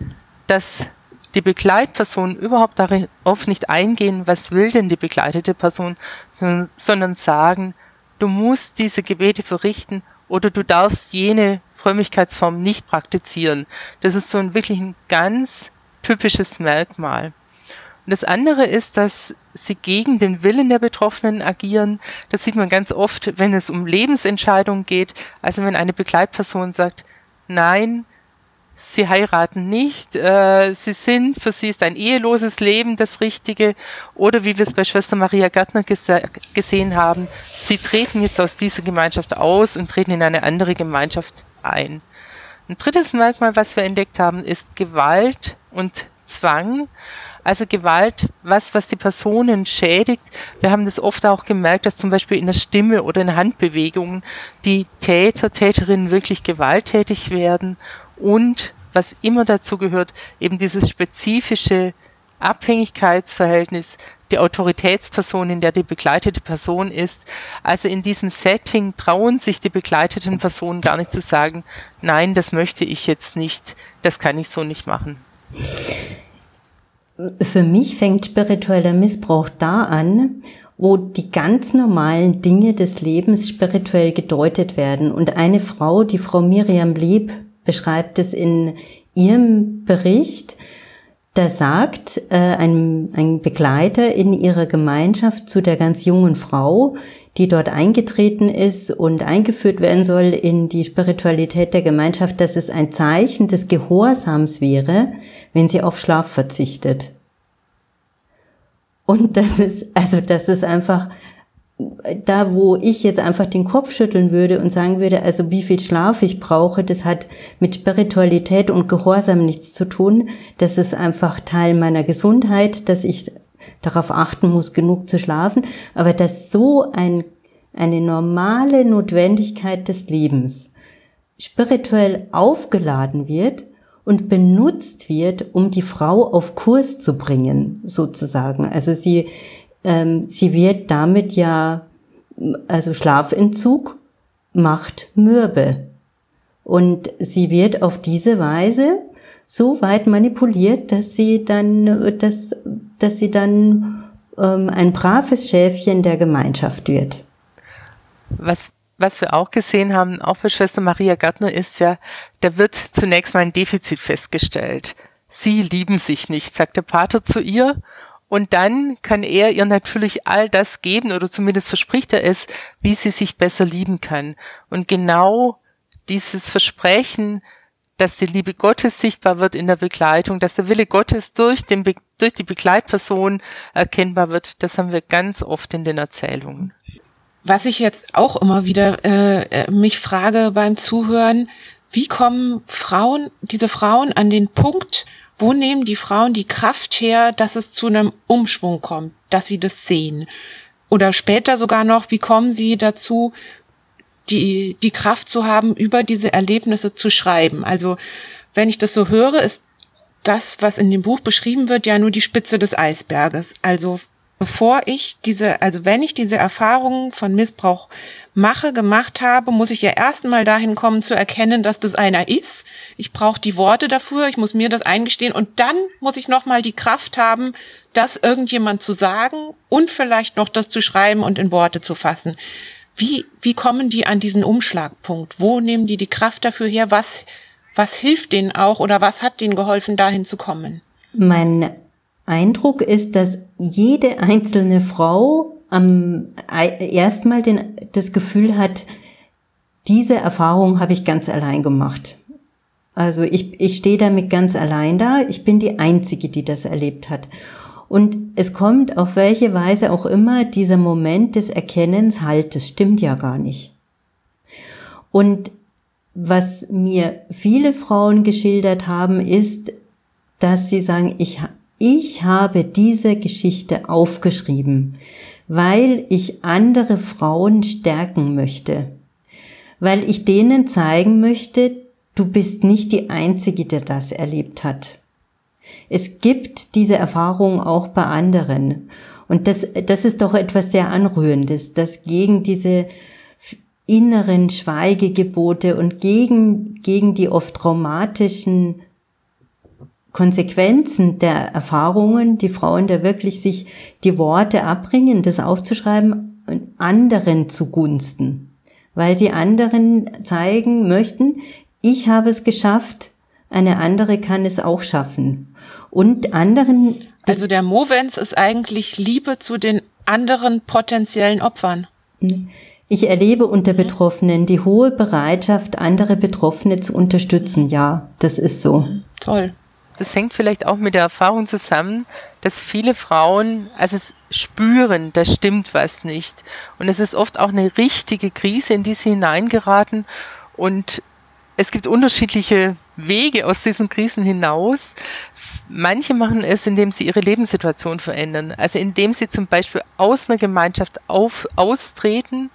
dass die Begleitpersonen überhaupt darauf nicht eingehen, was will denn die begleitete Person, sondern sagen, du musst diese Gebete verrichten oder du darfst jene Frömmigkeitsform nicht praktizieren. Das ist so ein wirklich ein ganz typisches Merkmal. Und das andere ist, dass sie gegen den Willen der Betroffenen agieren. Das sieht man ganz oft, wenn es um Lebensentscheidungen geht. Also wenn eine Begleitperson sagt, nein, sie heiraten nicht, äh, sie sind, für sie ist ein eheloses Leben das Richtige oder wie wir es bei Schwester Maria Gärtner gesehen haben, sie treten jetzt aus dieser Gemeinschaft aus und treten in eine andere Gemeinschaft ein. Ein drittes Merkmal, was wir entdeckt haben, ist Gewalt und Zwang. Also Gewalt, was, was die Personen schädigt. Wir haben das oft auch gemerkt, dass zum Beispiel in der Stimme oder in Handbewegungen die Täter, Täterinnen wirklich gewalttätig werden und was immer dazu gehört, eben dieses spezifische Abhängigkeitsverhältnis, die Autoritätsperson, in der die begleitete Person ist. Also in diesem Setting trauen sich die begleiteten Personen gar nicht zu sagen, nein, das möchte ich jetzt nicht, das kann ich so nicht machen. Für mich fängt spiritueller Missbrauch da an, wo die ganz normalen Dinge des Lebens spirituell gedeutet werden. Und eine Frau, die Frau Miriam Lieb, beschreibt es in ihrem Bericht, da sagt äh, ein, ein Begleiter in ihrer Gemeinschaft zu der ganz jungen Frau, die dort eingetreten ist und eingeführt werden soll in die Spiritualität der Gemeinschaft, dass es ein Zeichen des Gehorsams wäre, wenn sie auf Schlaf verzichtet. Und das ist, also das ist einfach da, wo ich jetzt einfach den Kopf schütteln würde und sagen würde, also wie viel Schlaf ich brauche, das hat mit Spiritualität und Gehorsam nichts zu tun. Das ist einfach Teil meiner Gesundheit, dass ich darauf achten muss, genug zu schlafen. Aber dass so ein, eine normale Notwendigkeit des Lebens spirituell aufgeladen wird und benutzt wird, um die Frau auf Kurs zu bringen, sozusagen. Also sie, ähm, sie wird damit ja, also Schlafentzug macht mürbe. Und sie wird auf diese Weise so weit manipuliert, dass sie dann, dass, dass sie dann ähm, ein braves Schäfchen der Gemeinschaft wird. Was was wir auch gesehen haben, auch bei Schwester Maria Gärtner, ist ja, da wird zunächst mal ein Defizit festgestellt. Sie lieben sich nicht, sagt der Pater zu ihr, und dann kann er ihr natürlich all das geben, oder zumindest verspricht er es, wie sie sich besser lieben kann. Und genau dieses Versprechen, dass die Liebe Gottes sichtbar wird in der Begleitung, dass der Wille Gottes durch, den Be durch die Begleitperson erkennbar wird, das haben wir ganz oft in den Erzählungen. Was ich jetzt auch immer wieder äh, äh mich frage beim Zuhören, wie kommen Frauen, diese Frauen an den Punkt, wo nehmen die Frauen die Kraft her, dass es zu einem Umschwung kommt, dass sie das sehen? Oder später sogar noch, wie kommen sie dazu, die, die Kraft zu haben, über diese Erlebnisse zu schreiben? Also, wenn ich das so höre, ist das, was in dem Buch beschrieben wird, ja nur die Spitze des Eisberges. Also bevor ich diese, also wenn ich diese Erfahrungen von Missbrauch mache, gemacht habe, muss ich ja erstmal dahin kommen zu erkennen, dass das einer ist. Ich brauche die Worte dafür, ich muss mir das eingestehen und dann muss ich nochmal die Kraft haben, das irgendjemand zu sagen und vielleicht noch das zu schreiben und in Worte zu fassen. Wie, wie kommen die an diesen Umschlagpunkt? Wo nehmen die die Kraft dafür her? Was, was hilft denen auch oder was hat denen geholfen, dahin zu kommen? Mein Eindruck ist, dass jede einzelne Frau am erstmal den, das Gefühl hat, diese Erfahrung habe ich ganz allein gemacht. Also ich, ich stehe damit ganz allein da. Ich bin die Einzige, die das erlebt hat. Und es kommt auf welche Weise auch immer dieser Moment des Erkennens, halt, das stimmt ja gar nicht. Und was mir viele Frauen geschildert haben, ist, dass sie sagen, ich, ich habe diese Geschichte aufgeschrieben, weil ich andere Frauen stärken möchte, weil ich denen zeigen möchte, du bist nicht die Einzige, der das erlebt hat. Es gibt diese Erfahrung auch bei anderen. Und das, das ist doch etwas sehr Anrührendes, dass gegen diese inneren Schweigegebote und gegen, gegen die oft traumatischen Konsequenzen der Erfahrungen, die Frauen da wirklich sich die Worte abbringen, das aufzuschreiben, anderen zugunsten, weil die anderen zeigen möchten, ich habe es geschafft, eine andere kann es auch schaffen. Und anderen. Also der Movens ist eigentlich Liebe zu den anderen potenziellen Opfern. Ich erlebe unter Betroffenen die hohe Bereitschaft, andere Betroffene zu unterstützen. Ja, das ist so. Toll. Das hängt vielleicht auch mit der Erfahrung zusammen, dass viele Frauen also spüren, da stimmt was nicht. Und es ist oft auch eine richtige Krise, in die sie hineingeraten. Und es gibt unterschiedliche Wege aus diesen Krisen hinaus. Manche machen es, indem sie ihre Lebenssituation verändern. Also indem sie zum Beispiel aus einer Gemeinschaft auf, austreten,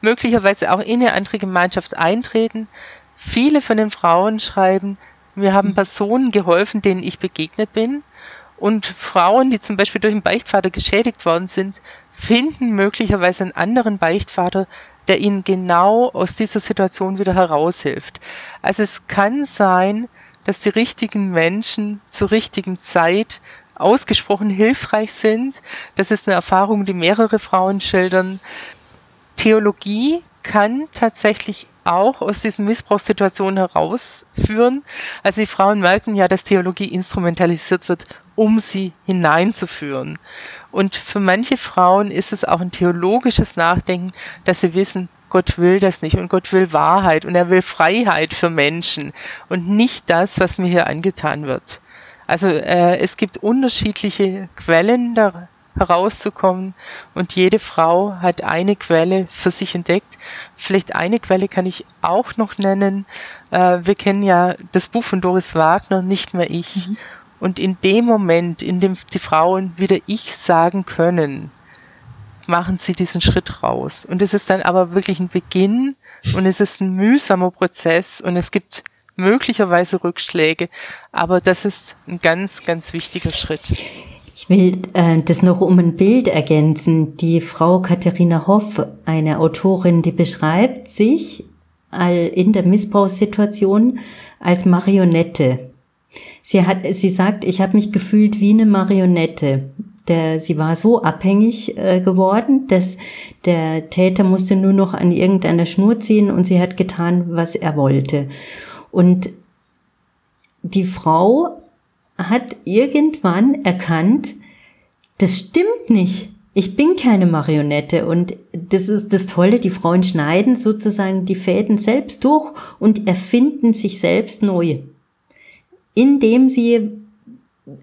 möglicherweise auch in eine andere Gemeinschaft eintreten. Viele von den Frauen schreiben, wir haben Personen geholfen, denen ich begegnet bin. Und Frauen, die zum Beispiel durch einen Beichtvater geschädigt worden sind, finden möglicherweise einen anderen Beichtvater, der ihnen genau aus dieser Situation wieder heraushilft. Also es kann sein, dass die richtigen Menschen zur richtigen Zeit ausgesprochen hilfreich sind. Das ist eine Erfahrung, die mehrere Frauen schildern. Theologie kann tatsächlich auch aus diesen Missbrauchssituationen herausführen. Also die Frauen merken ja, dass Theologie instrumentalisiert wird, um sie hineinzuführen. Und für manche Frauen ist es auch ein theologisches Nachdenken, dass sie wissen, Gott will das nicht und Gott will Wahrheit und er will Freiheit für Menschen und nicht das, was mir hier angetan wird. Also äh, es gibt unterschiedliche Quellen da herauszukommen und jede Frau hat eine Quelle für sich entdeckt. Vielleicht eine Quelle kann ich auch noch nennen. Äh, wir kennen ja das Buch von Doris Wagner, Nicht mehr ich. Mhm. Und in dem Moment, in dem die Frauen wieder ich sagen können, machen sie diesen Schritt raus. Und es ist dann aber wirklich ein Beginn und es ist ein mühsamer Prozess und es gibt möglicherweise Rückschläge, aber das ist ein ganz, ganz wichtiger Schritt. Ich will äh, das noch um ein Bild ergänzen. Die Frau Katharina Hoff, eine Autorin, die beschreibt sich in der Missbrauchssituation als Marionette. Sie hat, sie sagt, ich habe mich gefühlt wie eine Marionette. Der, sie war so abhängig äh, geworden, dass der Täter musste nur noch an irgendeiner Schnur ziehen und sie hat getan, was er wollte. Und die Frau hat irgendwann erkannt, das stimmt nicht. Ich bin keine Marionette und das ist das Tolle, die Frauen schneiden sozusagen die Fäden selbst durch und erfinden sich selbst neu indem sie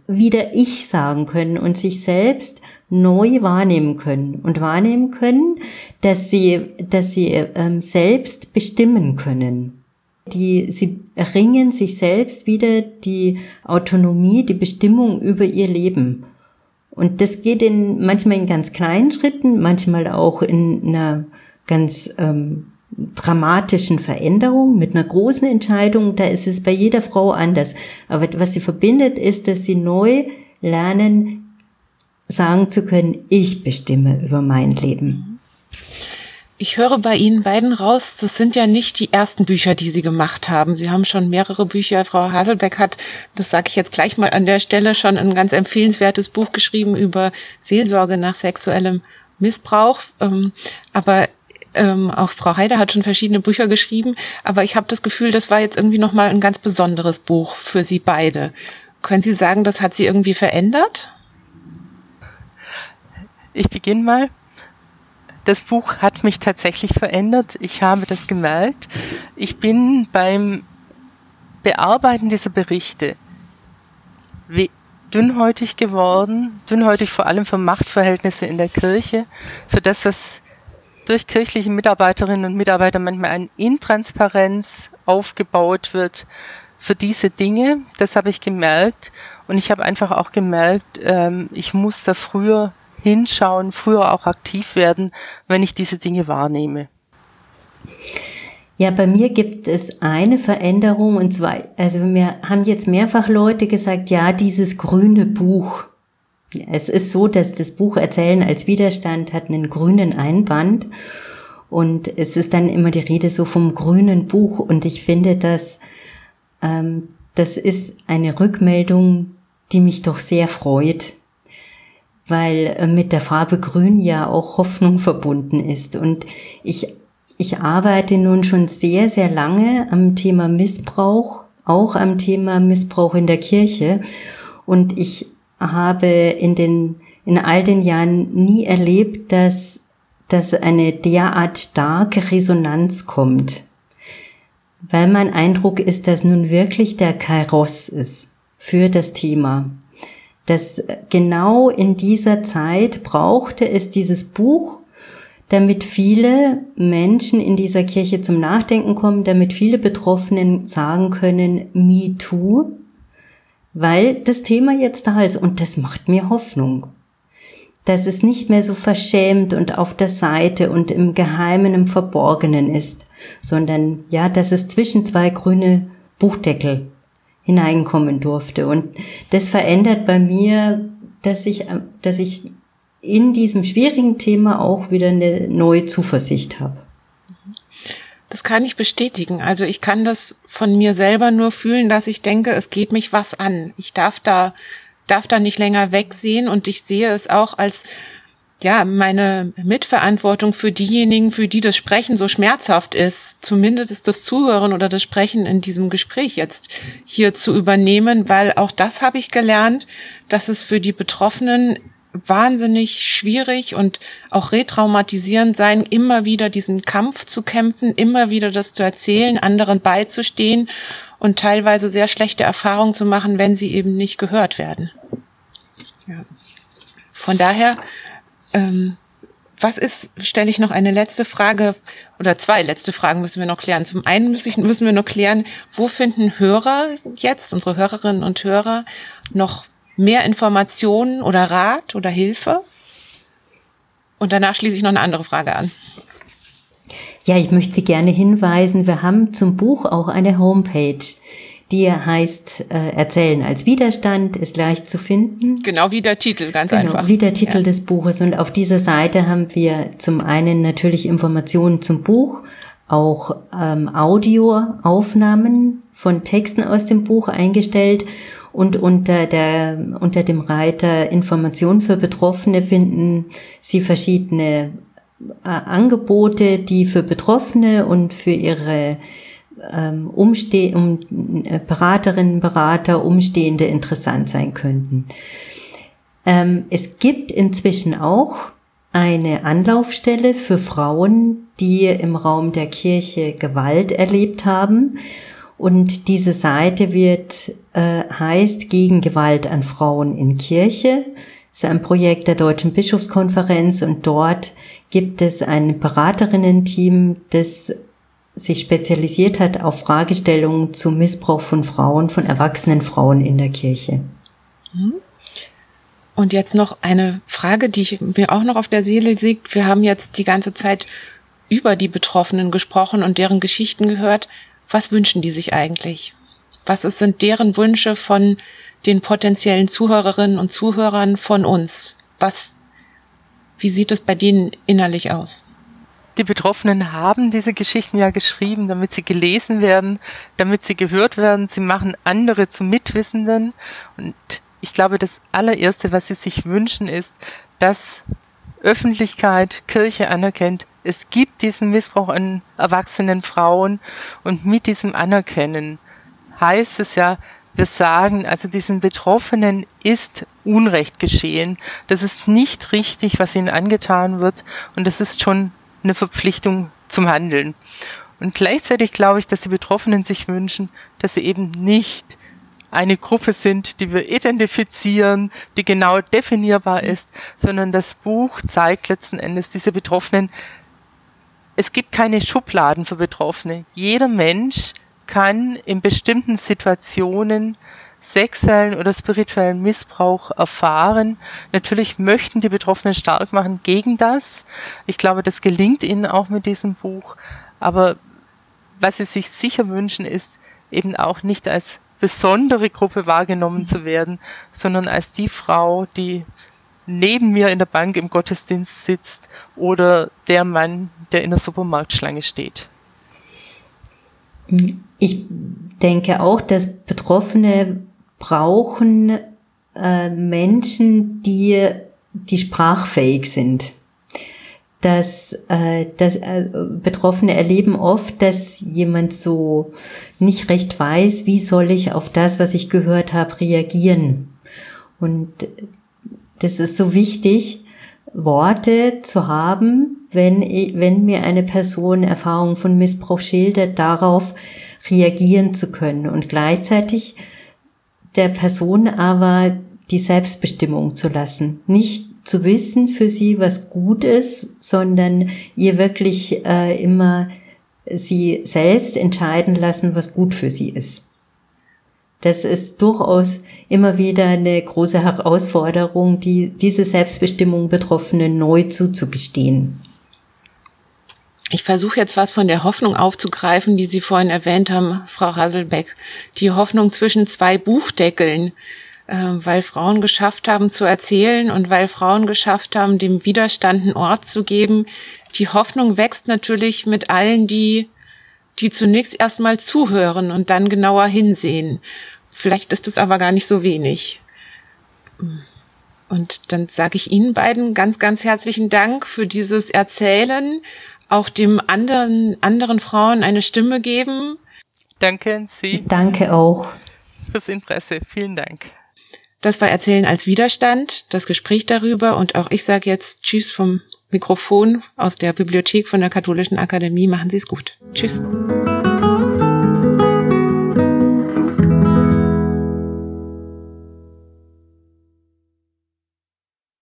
wieder ich sagen können und sich selbst neu wahrnehmen können und wahrnehmen können, dass sie, dass sie ähm, selbst bestimmen können. Die, sie erringen sich selbst wieder die Autonomie, die Bestimmung über ihr Leben. Und das geht in, manchmal in ganz kleinen Schritten, manchmal auch in einer ganz ähm, dramatischen Veränderung, mit einer großen Entscheidung, da ist es bei jeder Frau anders. Aber was sie verbindet, ist, dass sie neu lernen, sagen zu können, ich bestimme über mein Leben. Ich höre bei Ihnen beiden raus, das sind ja nicht die ersten Bücher, die Sie gemacht haben. Sie haben schon mehrere Bücher. Frau Haselbeck hat, das sage ich jetzt gleich mal an der Stelle, schon ein ganz empfehlenswertes Buch geschrieben über Seelsorge nach sexuellem Missbrauch. Ähm, aber ähm, auch Frau Heider hat schon verschiedene Bücher geschrieben, aber ich habe das Gefühl, das war jetzt irgendwie nochmal ein ganz besonderes Buch für Sie beide. Können Sie sagen, das hat Sie irgendwie verändert? Ich beginne mal. Das Buch hat mich tatsächlich verändert. Ich habe das gemerkt. Ich bin beim Bearbeiten dieser Berichte dünnhäutig geworden, dünnhäutig vor allem für Machtverhältnisse in der Kirche, für das, was durch kirchliche Mitarbeiterinnen und Mitarbeiter manchmal eine Intransparenz aufgebaut wird für diese Dinge. Das habe ich gemerkt. Und ich habe einfach auch gemerkt, ähm, ich muss da früher hinschauen, früher auch aktiv werden, wenn ich diese Dinge wahrnehme. Ja, bei mir gibt es eine Veränderung und zwar, also wir haben jetzt mehrfach Leute gesagt, ja, dieses grüne Buch, es ist so, dass das Buch Erzählen als Widerstand hat einen grünen Einband und es ist dann immer die Rede so vom grünen Buch und ich finde, dass ähm, das ist eine Rückmeldung, die mich doch sehr freut, weil äh, mit der Farbe Grün ja auch Hoffnung verbunden ist und ich ich arbeite nun schon sehr, sehr lange am Thema Missbrauch, auch am Thema Missbrauch in der Kirche. Und ich habe in den, in all den Jahren nie erlebt, dass, dass eine derart starke Resonanz kommt. Weil mein Eindruck ist, dass nun wirklich der Kairos ist für das Thema. Dass genau in dieser Zeit brauchte es dieses Buch, damit viele Menschen in dieser Kirche zum Nachdenken kommen, damit viele Betroffenen sagen können, me too, weil das Thema jetzt da ist und das macht mir Hoffnung. Dass es nicht mehr so verschämt und auf der Seite und im Geheimen, im Verborgenen ist, sondern ja, dass es zwischen zwei grüne Buchdeckel hineinkommen durfte. Und das verändert bei mir, dass ich, dass ich in diesem schwierigen Thema auch wieder eine neue Zuversicht habe. Das kann ich bestätigen. Also ich kann das von mir selber nur fühlen, dass ich denke, es geht mich was an. Ich darf da, darf da nicht länger wegsehen und ich sehe es auch als ja, meine Mitverantwortung für diejenigen, für die das Sprechen so schmerzhaft ist, zumindest das Zuhören oder das Sprechen in diesem Gespräch jetzt hier zu übernehmen, weil auch das habe ich gelernt, dass es für die Betroffenen wahnsinnig schwierig und auch retraumatisierend sein, immer wieder diesen Kampf zu kämpfen, immer wieder das zu erzählen, anderen beizustehen und teilweise sehr schlechte Erfahrungen zu machen, wenn sie eben nicht gehört werden. Ja. Von daher, ähm, was ist, stelle ich noch eine letzte Frage oder zwei letzte Fragen müssen wir noch klären. Zum einen müssen, müssen wir noch klären, wo finden Hörer jetzt, unsere Hörerinnen und Hörer, noch mehr Informationen oder Rat oder Hilfe? Und danach schließe ich noch eine andere Frage an. Ja, ich möchte Sie gerne hinweisen, wir haben zum Buch auch eine Homepage. Die heißt äh, Erzählen als Widerstand, ist leicht zu finden. Genau wie der Titel, ganz genau, einfach. Wie der Titel ja. des Buches. Und auf dieser Seite haben wir zum einen natürlich Informationen zum Buch, auch ähm, Audioaufnahmen von Texten aus dem Buch eingestellt und unter der, unter dem Reiter Information für Betroffene finden Sie verschiedene äh, Angebote, die für Betroffene und für ihre Umste um, äh, Beraterinnen, Berater, Umstehende interessant sein könnten. Ähm, es gibt inzwischen auch eine Anlaufstelle für Frauen, die im Raum der Kirche Gewalt erlebt haben und diese Seite wird, äh, heißt gegen Gewalt an Frauen in Kirche. Das ist ein Projekt der Deutschen Bischofskonferenz und dort gibt es ein Beraterinnen-Team, das sich spezialisiert hat auf Fragestellungen zum Missbrauch von Frauen, von erwachsenen Frauen in der Kirche. Mhm. Und jetzt noch eine Frage, die mir auch noch auf der Seele liegt. Wir haben jetzt die ganze Zeit über die Betroffenen gesprochen und deren Geschichten gehört was wünschen die sich eigentlich? Was sind deren Wünsche von den potenziellen Zuhörerinnen und Zuhörern von uns? Was, wie sieht es bei denen innerlich aus? Die Betroffenen haben diese Geschichten ja geschrieben, damit sie gelesen werden, damit sie gehört werden. Sie machen andere zu Mitwissenden. Und ich glaube, das allererste, was sie sich wünschen, ist, dass Öffentlichkeit, Kirche anerkennt, es gibt diesen Missbrauch an erwachsenen Frauen und mit diesem Anerkennen heißt es ja, wir sagen, also diesen Betroffenen ist Unrecht geschehen. Das ist nicht richtig, was ihnen angetan wird und das ist schon eine Verpflichtung zum Handeln. Und gleichzeitig glaube ich, dass die Betroffenen sich wünschen, dass sie eben nicht eine Gruppe sind, die wir identifizieren, die genau definierbar ist, sondern das Buch zeigt letzten Endes diese Betroffenen. Es gibt keine Schubladen für Betroffene. Jeder Mensch kann in bestimmten Situationen sexuellen oder spirituellen Missbrauch erfahren. Natürlich möchten die Betroffenen stark machen gegen das. Ich glaube, das gelingt ihnen auch mit diesem Buch. Aber was sie sich sicher wünschen, ist eben auch nicht als besondere Gruppe wahrgenommen zu werden, sondern als die Frau, die neben mir in der Bank im Gottesdienst sitzt oder der Mann, der in der Supermarktschlange steht. Ich denke auch, dass Betroffene brauchen äh, Menschen, die, die sprachfähig sind dass, äh, dass äh, Betroffene erleben oft, dass jemand so nicht recht weiß, wie soll ich auf das, was ich gehört habe, reagieren. Und das ist so wichtig, Worte zu haben, wenn, wenn mir eine Person Erfahrung von Missbrauch schildert, darauf reagieren zu können und gleichzeitig der Person aber die Selbstbestimmung zu lassen. Nicht zu wissen für sie, was gut ist, sondern ihr wirklich äh, immer sie selbst entscheiden lassen, was gut für sie ist. Das ist durchaus immer wieder eine große Herausforderung, die, diese Selbstbestimmung Betroffenen neu zuzugestehen. Ich versuche jetzt was von der Hoffnung aufzugreifen, die Sie vorhin erwähnt haben, Frau Hasselbeck. Die Hoffnung zwischen zwei Buchdeckeln, äh, weil Frauen geschafft haben zu erzählen und weil Frauen geschafft haben, dem Widerstand einen Ort zu geben. Die Hoffnung wächst natürlich mit allen, die, die zunächst erstmal zuhören und dann genauer hinsehen. Vielleicht ist es aber gar nicht so wenig. Und dann sage ich Ihnen beiden ganz, ganz herzlichen Dank für dieses Erzählen, auch dem anderen, anderen Frauen eine Stimme geben. Danke an Sie. Danke auch. Fürs Interesse. Vielen Dank. Das war Erzählen als Widerstand, das Gespräch darüber und auch ich sage jetzt Tschüss vom Mikrofon aus der Bibliothek von der Katholischen Akademie. Machen Sie es gut. Tschüss.